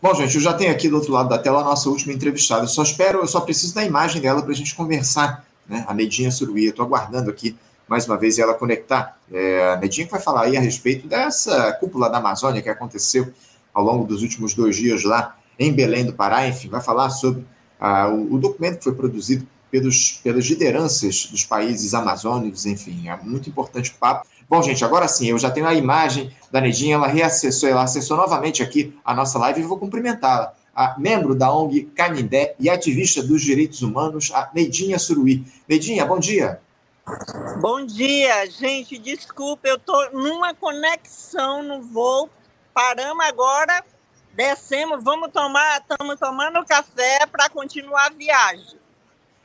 Bom, gente, eu já tenho aqui do outro lado da tela a nossa última entrevistada. Eu só espero, eu só preciso da imagem dela para a gente conversar, né? A Nedinha Suruí. Estou aguardando aqui mais uma vez ela conectar. É, a Nedinha que vai falar aí a respeito dessa cúpula da Amazônia que aconteceu ao longo dos últimos dois dias lá em Belém do Pará. Enfim, vai falar sobre ah, o, o, documento que foi produzido pelos, pelas lideranças dos países amazônicos. Enfim, é muito importante o papo. Bom, gente, agora sim, eu já tenho a imagem da Nedinha, ela reacessou, ela acessou novamente aqui a nossa live e vou cumprimentá-la. A membro da ONG Canindé e ativista dos direitos humanos, a Nedinha Suruí. Nedinha, bom dia. Bom dia, gente. Desculpa, eu estou numa conexão no voo. Paramos agora, descemos, vamos tomar, estamos tomando café para continuar a viagem.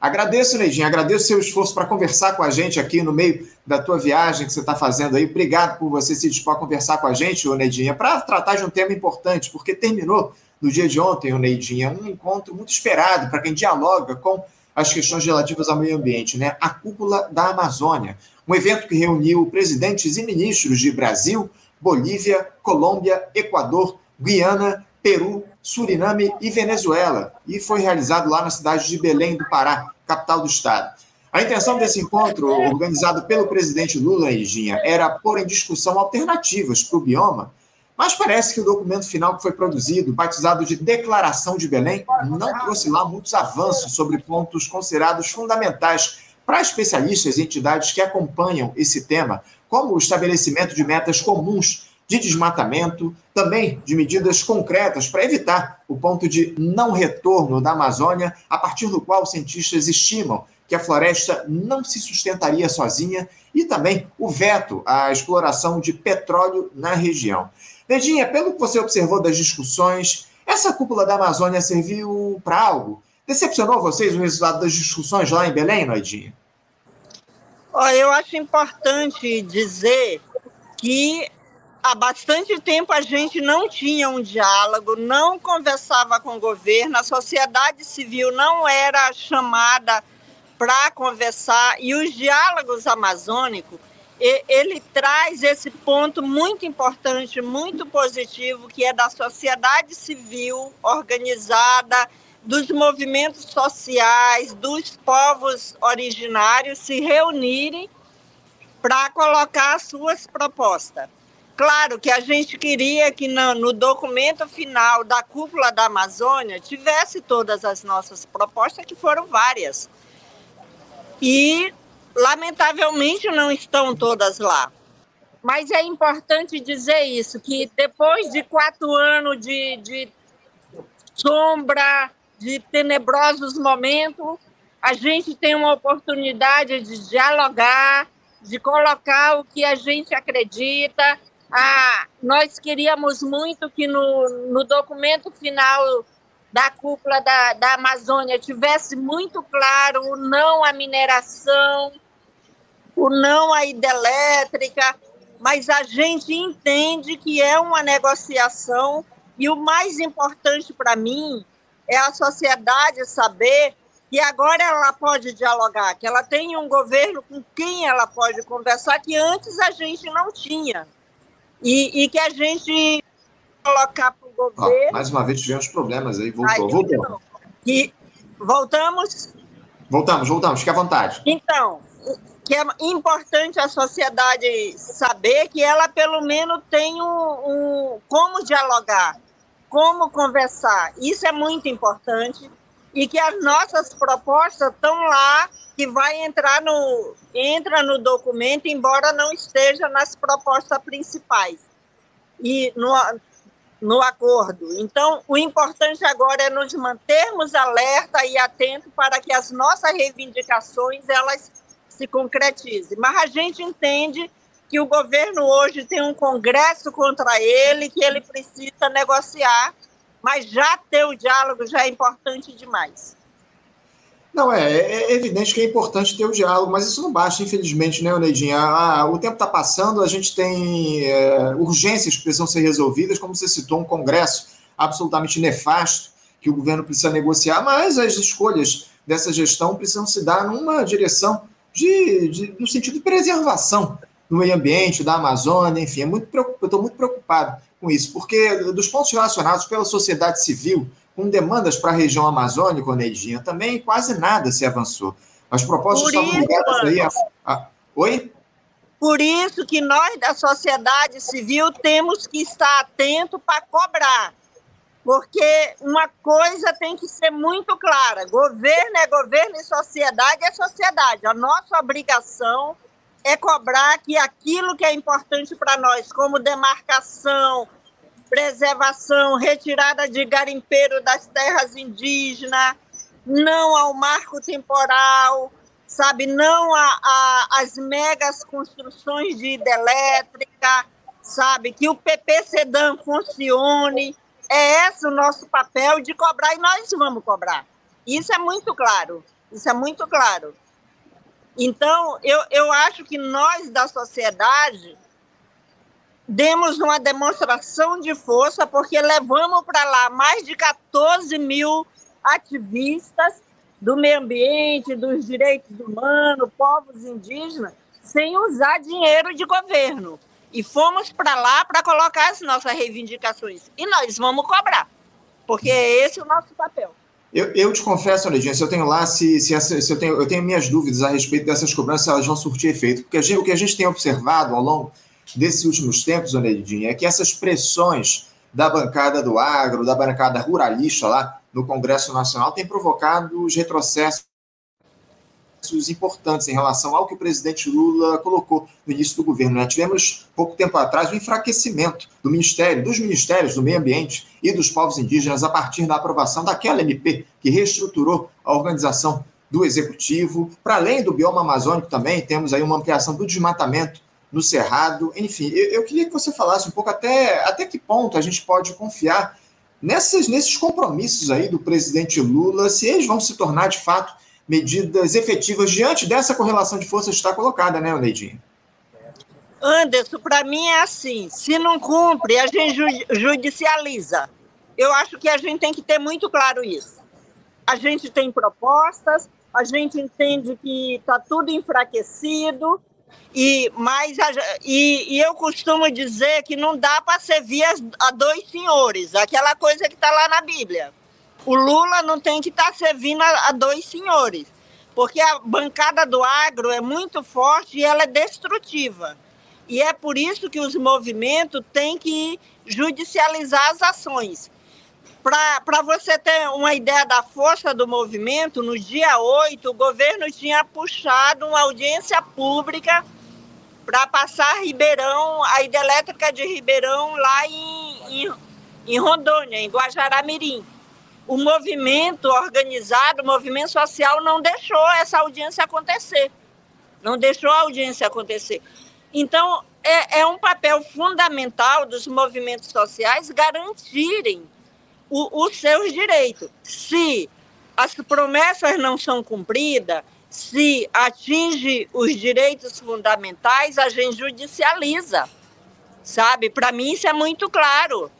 Agradeço, Neidinha, agradeço seu esforço para conversar com a gente aqui no meio da tua viagem que você está fazendo aí. Obrigado por você se dispor a conversar com a gente, ô Neidinha, para tratar de um tema importante, porque terminou no dia de ontem, ô Neidinha, um encontro muito esperado para quem dialoga com as questões relativas ao meio ambiente, né? A Cúpula da Amazônia, um evento que reuniu presidentes e ministros de Brasil, Bolívia, Colômbia, Equador, Guiana, Peru, Suriname e Venezuela, e foi realizado lá na cidade de Belém do Pará, capital do estado. A intenção desse encontro, organizado pelo presidente Lula e Ginha, era pôr em discussão alternativas para o bioma, mas parece que o documento final que foi produzido, batizado de Declaração de Belém, não trouxe lá muitos avanços sobre pontos considerados fundamentais para especialistas e entidades que acompanham esse tema, como o estabelecimento de metas comuns de desmatamento, também de medidas concretas para evitar o ponto de não retorno da Amazônia, a partir do qual cientistas estimam que a floresta não se sustentaria sozinha, e também o veto à exploração de petróleo na região. Nedinha, pelo que você observou das discussões, essa cúpula da Amazônia serviu para algo? Decepcionou vocês o resultado das discussões lá em Belém, Noidinha? Eu acho importante dizer que há bastante tempo a gente não tinha um diálogo, não conversava com o governo, a sociedade civil não era chamada para conversar e os diálogos amazônicos ele traz esse ponto muito importante, muito positivo, que é da sociedade civil organizada, dos movimentos sociais, dos povos originários se reunirem para colocar as suas propostas. Claro que a gente queria que no, documento final da cúpula da Amazônia tivesse todas as nossas propostas, que foram várias. E, lamentavelmente, não estão todas lá. Mas é importante dizer isso, que depois de quatro anos de, de sombra, de tenebrosos momentos, a gente tem uma oportunidade de dialogar, de colocar o que a gente acredita, ah, nós queríamos muito que no, no documento final da cúpula da, da Amazônia tivesse muito claro o não à mineração, o não à hidrelétrica, mas a gente entende que é uma negociação e o mais importante para mim é a sociedade saber que agora ela pode dialogar, que ela tem um governo com quem ela pode conversar que antes a gente não tinha e, e que a gente colocar para o governo. Ah, mais uma vez tivemos problemas aí, voltou, aí, voltou. E voltamos? Voltamos, voltamos, fique à vontade. Então, que é importante a sociedade saber que ela pelo menos tem um, um como dialogar, como conversar. Isso é muito importante e que as nossas propostas estão lá, que vai entrar no entra no documento, embora não esteja nas propostas principais e no, no acordo. Então, o importante agora é nos mantermos alerta e atentos para que as nossas reivindicações elas se concretizem. Mas a gente entende que o governo hoje tem um congresso contra ele, que ele precisa negociar mas já ter o diálogo já é importante demais. Não, é, é evidente que é importante ter o diálogo, mas isso não basta, infelizmente, né, Neidinha? Ah, o tempo está passando, a gente tem é, urgências que precisam ser resolvidas, como você citou, um congresso absolutamente nefasto que o governo precisa negociar, mas as escolhas dessa gestão precisam se dar numa direção de, de no sentido de preservação do meio ambiente, da Amazônia, enfim, é muito eu estou muito preocupado com isso? Porque dos pontos relacionados pela sociedade civil, com demandas para a região amazônica, Neidinha, também quase nada se avançou. As propostas Por estavam ligadas aí a, a... Oi? Por isso que nós da sociedade civil temos que estar atento para cobrar. Porque uma coisa tem que ser muito clara: governo é governo e sociedade é sociedade. A nossa obrigação é cobrar que aquilo que é importante para nós, como demarcação, preservação, retirada de garimpeiro das terras indígenas, não ao marco temporal, sabe, não as megas construções de hidrelétrica, sabe, que o PP Sedan funcione. É esse o nosso papel de cobrar e nós vamos cobrar. Isso é muito claro. Isso é muito claro. Então, eu, eu acho que nós da sociedade demos uma demonstração de força, porque levamos para lá mais de 14 mil ativistas do meio ambiente, dos direitos humanos, povos indígenas, sem usar dinheiro de governo. E fomos para lá para colocar as nossas reivindicações. E nós vamos cobrar, porque esse é o nosso papel. Eu, eu te confesso, Lidinha, se eu tenho lá, se, se, essa, se eu, tenho, eu tenho minhas dúvidas a respeito dessas cobranças, elas vão surtir efeito. Porque gente, o que a gente tem observado ao longo desses últimos tempos, Lidinha, é que essas pressões da bancada do agro, da bancada ruralista lá no Congresso Nacional, têm provocado os retrocessos importantes em relação ao que o presidente Lula colocou no início do governo. Né? Tivemos, pouco tempo atrás, o enfraquecimento do Ministério, dos Ministérios do Meio Ambiente e dos Povos Indígenas a partir da aprovação daquela MP que reestruturou a organização do Executivo. Para além do bioma amazônico também, temos aí uma ampliação do desmatamento no Cerrado. Enfim, eu, eu queria que você falasse um pouco até, até que ponto a gente pode confiar nessas, nesses compromissos aí do presidente Lula, se eles vão se tornar de fato medidas efetivas diante dessa correlação de forças está colocada, né, Neidinho? Anderson, para mim é assim: se não cumpre, a gente judicializa. Eu acho que a gente tem que ter muito claro isso. A gente tem propostas, a gente entende que está tudo enfraquecido, e, mas a, e, e, eu costumo dizer que não dá para servir a dois senhores, aquela coisa que está lá na Bíblia. O Lula não tem que estar tá servindo a, a dois senhores, porque a bancada do agro é muito forte e ela é destrutiva. E é por isso que os movimentos têm que judicializar as ações. Para você ter uma ideia da força do movimento, no dia 8, o governo tinha puxado uma audiência pública para passar Ribeirão, a hidrelétrica de Ribeirão, lá em, em, em Rondônia, em Guajará-Mirim o movimento organizado, o movimento social não deixou essa audiência acontecer. Não deixou a audiência acontecer. Então, é, é um papel fundamental dos movimentos sociais garantirem o, os seus direitos. Se as promessas não são cumpridas, se atinge os direitos fundamentais, a gente judicializa. Sabe? Para mim, isso é muito claro.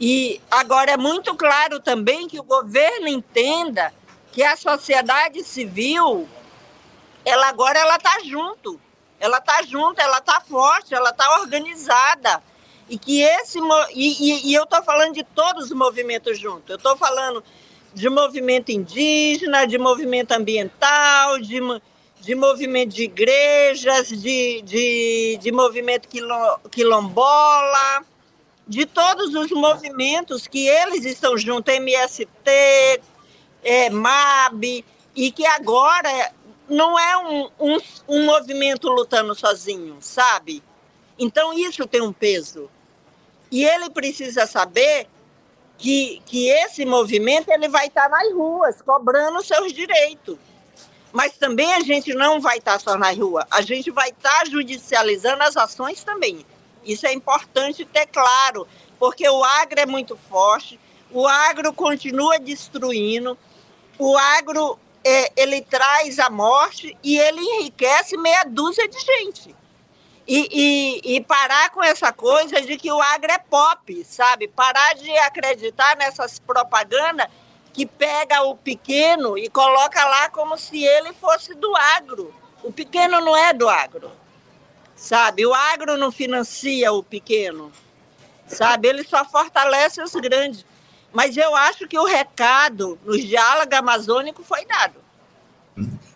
E agora é muito claro também que o governo entenda que a sociedade civil, ela agora ela está junto, ela está junto, ela está forte, ela está organizada. E que esse e, e, e eu estou falando de todos os movimentos juntos. Eu estou falando de movimento indígena, de movimento ambiental, de, de movimento de igrejas, de, de, de movimento quilombola de todos os movimentos que eles estão juntos, MST, é, MAB, e que agora não é um, um, um movimento lutando sozinho, sabe? Então isso tem um peso. E ele precisa saber que, que esse movimento ele vai estar nas ruas, cobrando seus direitos. Mas também a gente não vai estar só na rua, a gente vai estar judicializando as ações também. Isso é importante ter claro, porque o agro é muito forte, o agro continua destruindo, o agro é, ele traz a morte e ele enriquece meia dúzia de gente. E, e, e, parar com essa coisa de que o agro é pop, sabe? Parar de acreditar nessas propagandas que pega o pequeno e coloca lá como se ele fosse do agro. O pequeno não é do agro sabe? O agro não financia o pequeno. sabe? Ele só fortalece os grandes. Mas eu acho que o recado no diálogo amazônico foi dado.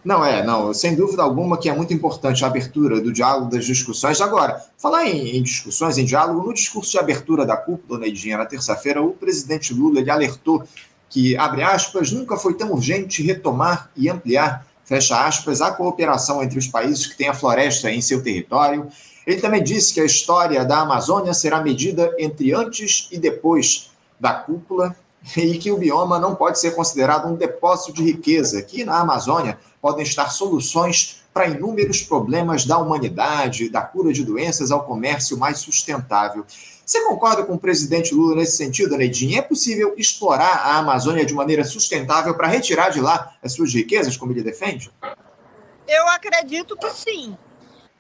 Não, é, não, sem dúvida alguma que é muito importante a abertura do diálogo, das discussões. Agora, falar em, em discussões, em diálogo, no discurso de abertura da cúpula, Neidinha, na terça-feira, o presidente Lula ele alertou que, abre aspas, nunca foi tão urgente retomar e ampliar, fecha aspas, a cooperação entre os países que têm a floresta em seu território. Ele também disse que a história da Amazônia será medida entre antes e depois da cúpula e que o bioma não pode ser considerado um depósito de riqueza, que na Amazônia podem estar soluções para inúmeros problemas da humanidade, da cura de doenças ao comércio mais sustentável. Você concorda com o presidente Lula nesse sentido, Neidinho? É possível explorar a Amazônia de maneira sustentável para retirar de lá as suas riquezas, como ele defende? Eu acredito que sim.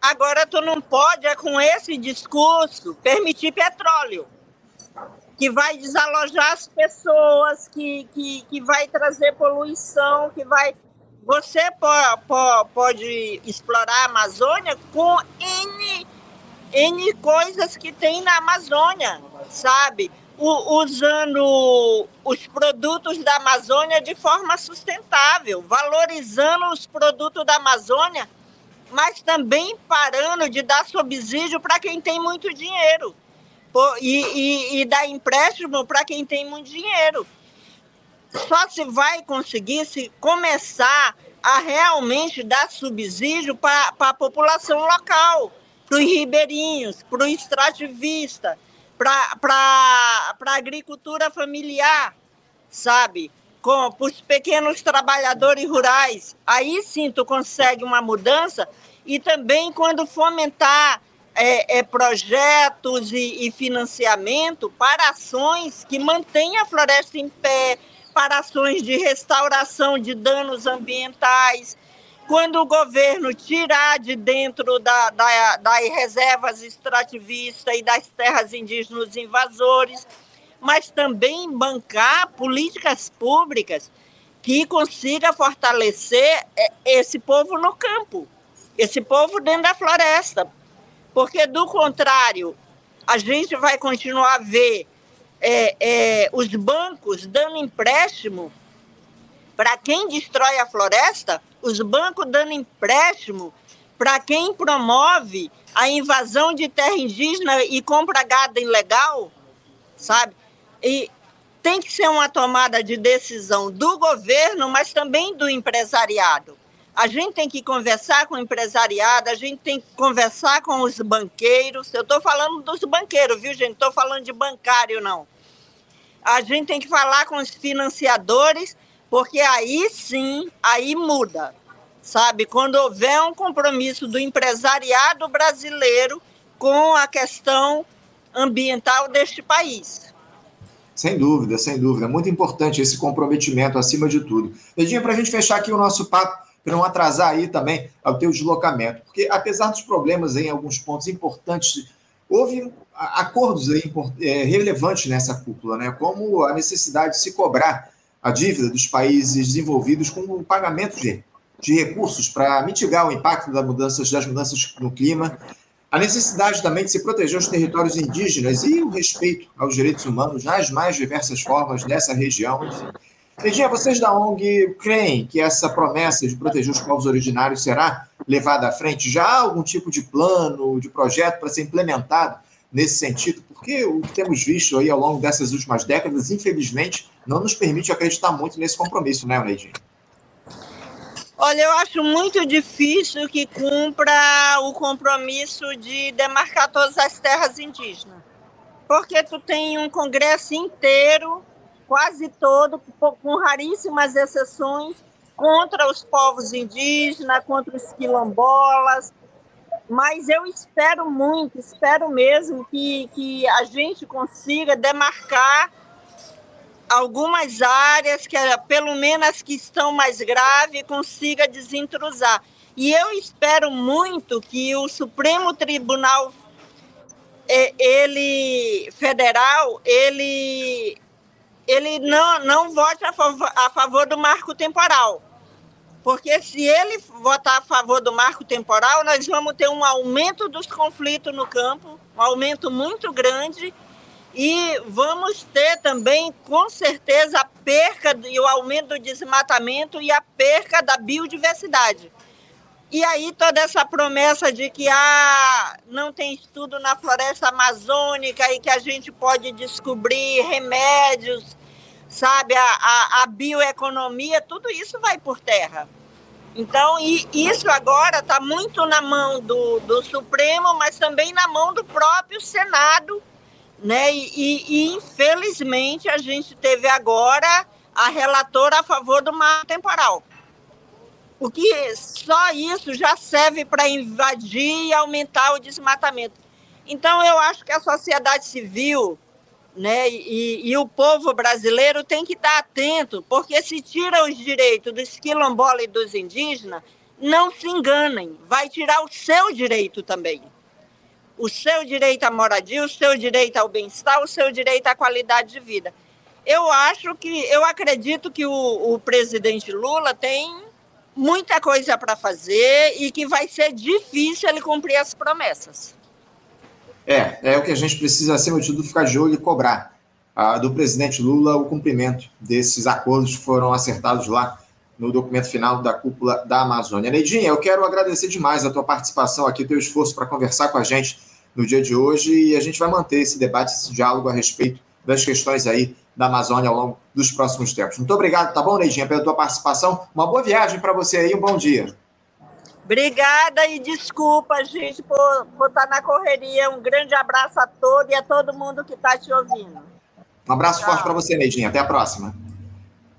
Agora, tu não pode, é com esse discurso, permitir petróleo que vai desalojar as pessoas, que, que, que vai trazer poluição, que vai. Você pode, explorar a Amazônia com N, N coisas que tem na Amazônia, sabe? O, usando os produtos da Amazônia de forma sustentável, valorizando os produtos da Amazônia, mas também parando de dar subsídio para quem tem muito dinheiro e, e, e dar empréstimo para quem tem muito dinheiro. Só se vai conseguir se começar a realmente dar subsídio para a população local, para os ribeirinhos, para o extrativista, para a agricultura familiar, sabe? Com os pequenos trabalhadores rurais. Aí sim tu consegue uma mudança e também quando fomentar é, é, projetos e, e, financiamento para ações que mantêm a floresta em pé, para ações de restauração de danos ambientais. Quando o governo tirar de dentro da, da, das reservas extrativistas e das terras indígenas invasores, mas também bancar políticas públicas que consiga fortalecer é, esse povo no campo, esse povo dentro da floresta, porque, do contrário, a gente vai continuar a ver é, é, os bancos dando empréstimo para quem destrói a floresta, os bancos dando empréstimo para quem promove a invasão de terra indígena e compra gado ilegal, sabe? E tem que ser uma tomada de decisão do governo, mas também do empresariado. A gente tem que conversar com o empresariado, a gente tem que conversar com os banqueiros. Eu estou falando dos banqueiros, viu, gente? Estou falando de bancário, não. A gente tem que falar com os financiadores, porque aí sim, aí muda. Sabe? Quando houver um compromisso do empresariado brasileiro com a questão ambiental deste país. Sem dúvida, sem dúvida. Muito importante esse comprometimento acima de tudo. Dedinha, para a gente fechar aqui o nosso papo, para não atrasar aí também o teu deslocamento. Porque, apesar dos problemas em alguns pontos importantes, houve acordos aí, é, relevantes nessa cúpula, né? como a necessidade de se cobrar a dívida dos países desenvolvidos com o pagamento de, de recursos para mitigar o impacto das mudanças, das mudanças no clima, a necessidade também de se proteger os territórios indígenas e o respeito aos direitos humanos nas mais diversas formas nessa região. Enfim. Virginia, vocês da ONG creem que essa promessa de proteger os povos originários será levada à frente? Já há algum tipo de plano, de projeto para ser implementado nesse sentido? Porque o que temos visto aí ao longo dessas últimas décadas, infelizmente, não nos permite acreditar muito nesse compromisso, né, Neidinho? Olha, eu acho muito difícil que cumpra o compromisso de demarcar todas as terras indígenas. Porque tu tem um congresso inteiro quase todo, com raríssimas exceções, contra os povos indígenas, contra os quilombolas. Mas eu espero muito, espero mesmo que, que a gente consiga demarcar algumas áreas, que pelo menos que estão mais graves, consiga desintrusar. E eu espero muito que o Supremo Tribunal é, ele federal ele ele não, não vote a favor, a favor do marco temporal. Porque se ele votar a favor do marco temporal, nós vamos ter um aumento dos conflitos no campo, um aumento muito grande, E vamos ter também, com certeza, a perca e o aumento do desmatamento e a perca da biodiversidade. E aí toda essa promessa de que ah, não tem estudo na floresta amazônica e que a gente pode descobrir remédios, sabe, a, a, a bioeconomia, tudo isso vai por terra. Então, e isso agora está muito na mão do, do Supremo, mas também na mão do próprio Senado, né? E, e, e infelizmente a gente teve agora a relatora a favor do marco temporal. Porque só isso já serve para invadir e aumentar o desmatamento. Então, eu acho que a sociedade civil né, e, e o povo brasileiro tem que estar atento, porque se tira os direitos dos quilombolas e dos indígenas, não se enganem, vai tirar o seu direito também. O seu direito à moradia, o seu direito ao bem-estar, o seu direito à qualidade de vida. Eu acho que, eu acredito que o, o presidente Lula tem muita coisa para fazer e que vai ser difícil ele cumprir as promessas. É, é o que a gente precisa, acima de tudo, ficar de olho e cobrar ah, do presidente Lula o cumprimento desses acordos que foram acertados lá no documento final da cúpula da Amazônia. Neidinha, eu quero agradecer demais a tua participação aqui, teu esforço para conversar com a gente no dia de hoje e a gente vai manter esse debate, esse diálogo a respeito das questões aí da Amazônia ao longo dos próximos tempos. Muito obrigado, tá bom, Neidinha, pela tua participação. Uma boa viagem para você aí, um bom dia. Obrigada e desculpa, gente, por, por estar tá na correria. Um grande abraço a todos e a todo mundo que está te ouvindo. Um abraço Tchau. forte para você, Neidinha. Até a próxima.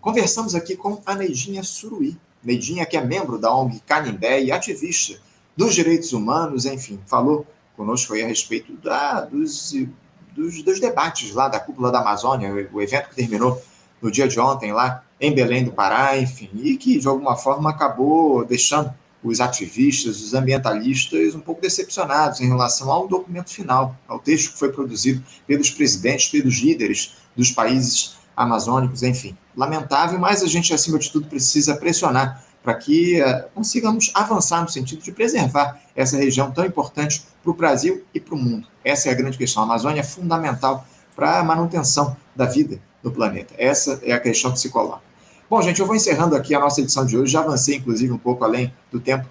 Conversamos aqui com a Neidinha Suruí. Neidinha, que é membro da ONG Canindé e ativista dos direitos humanos, enfim, falou conosco aí a respeito da, dos dos, dos debates lá da cúpula da Amazônia, o evento que terminou no dia de ontem lá em Belém do Pará, enfim, e que de alguma forma acabou deixando os ativistas, os ambientalistas um pouco decepcionados em relação ao documento final, ao texto que foi produzido pelos presidentes, pelos líderes dos países amazônicos, enfim. Lamentável, mas a gente, acima de tudo, precisa pressionar para que uh, consigamos avançar no sentido de preservar essa região tão importante para o Brasil e para o mundo. Essa é a grande questão. A Amazônia é fundamental para a manutenção da vida no planeta. Essa é a questão que se coloca. Bom, gente, eu vou encerrando aqui a nossa edição de hoje. Já avancei, inclusive, um pouco além do tempo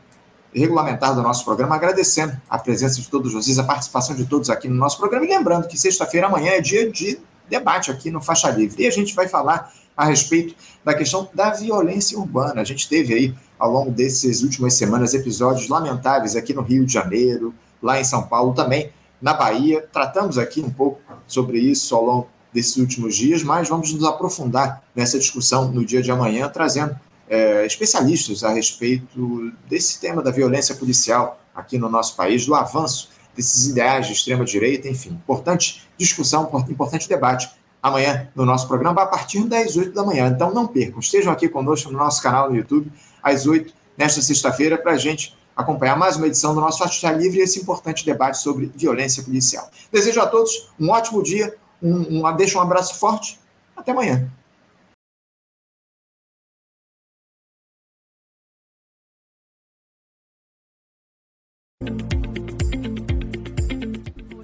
regulamentar do nosso programa, agradecendo a presença de todos vocês, a participação de todos aqui no nosso programa. E lembrando que sexta-feira, amanhã, é dia de debate aqui no Faixa Livre. E a gente vai falar a respeito da questão da violência urbana. A gente teve aí, ao longo dessas últimas semanas, episódios lamentáveis aqui no Rio de Janeiro, lá em São Paulo também, na Bahia. Tratamos aqui um pouco sobre isso ao longo desses últimos dias, mas vamos nos aprofundar nessa discussão no dia de amanhã, trazendo é, especialistas a respeito desse tema da violência policial aqui no nosso país, do avanço desses ideais de extrema-direita, enfim. Importante discussão, importante debate amanhã no nosso programa, a partir das 8 da manhã. Então não percam, estejam aqui conosco no nosso canal no YouTube, às 8, nesta sexta-feira, para a gente acompanhar mais uma edição do nosso Faixa Livre e esse importante debate sobre violência policial. Desejo a todos um ótimo dia, um, um, deixo um abraço forte, até amanhã.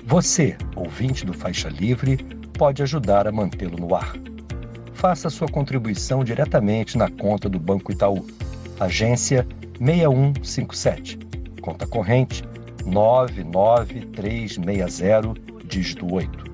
Você, ouvinte do Faixa Livre, pode ajudar a mantê-lo no ar. Faça sua contribuição diretamente na conta do Banco Itaú, agência 6157, conta corrente 99360, dígito 8.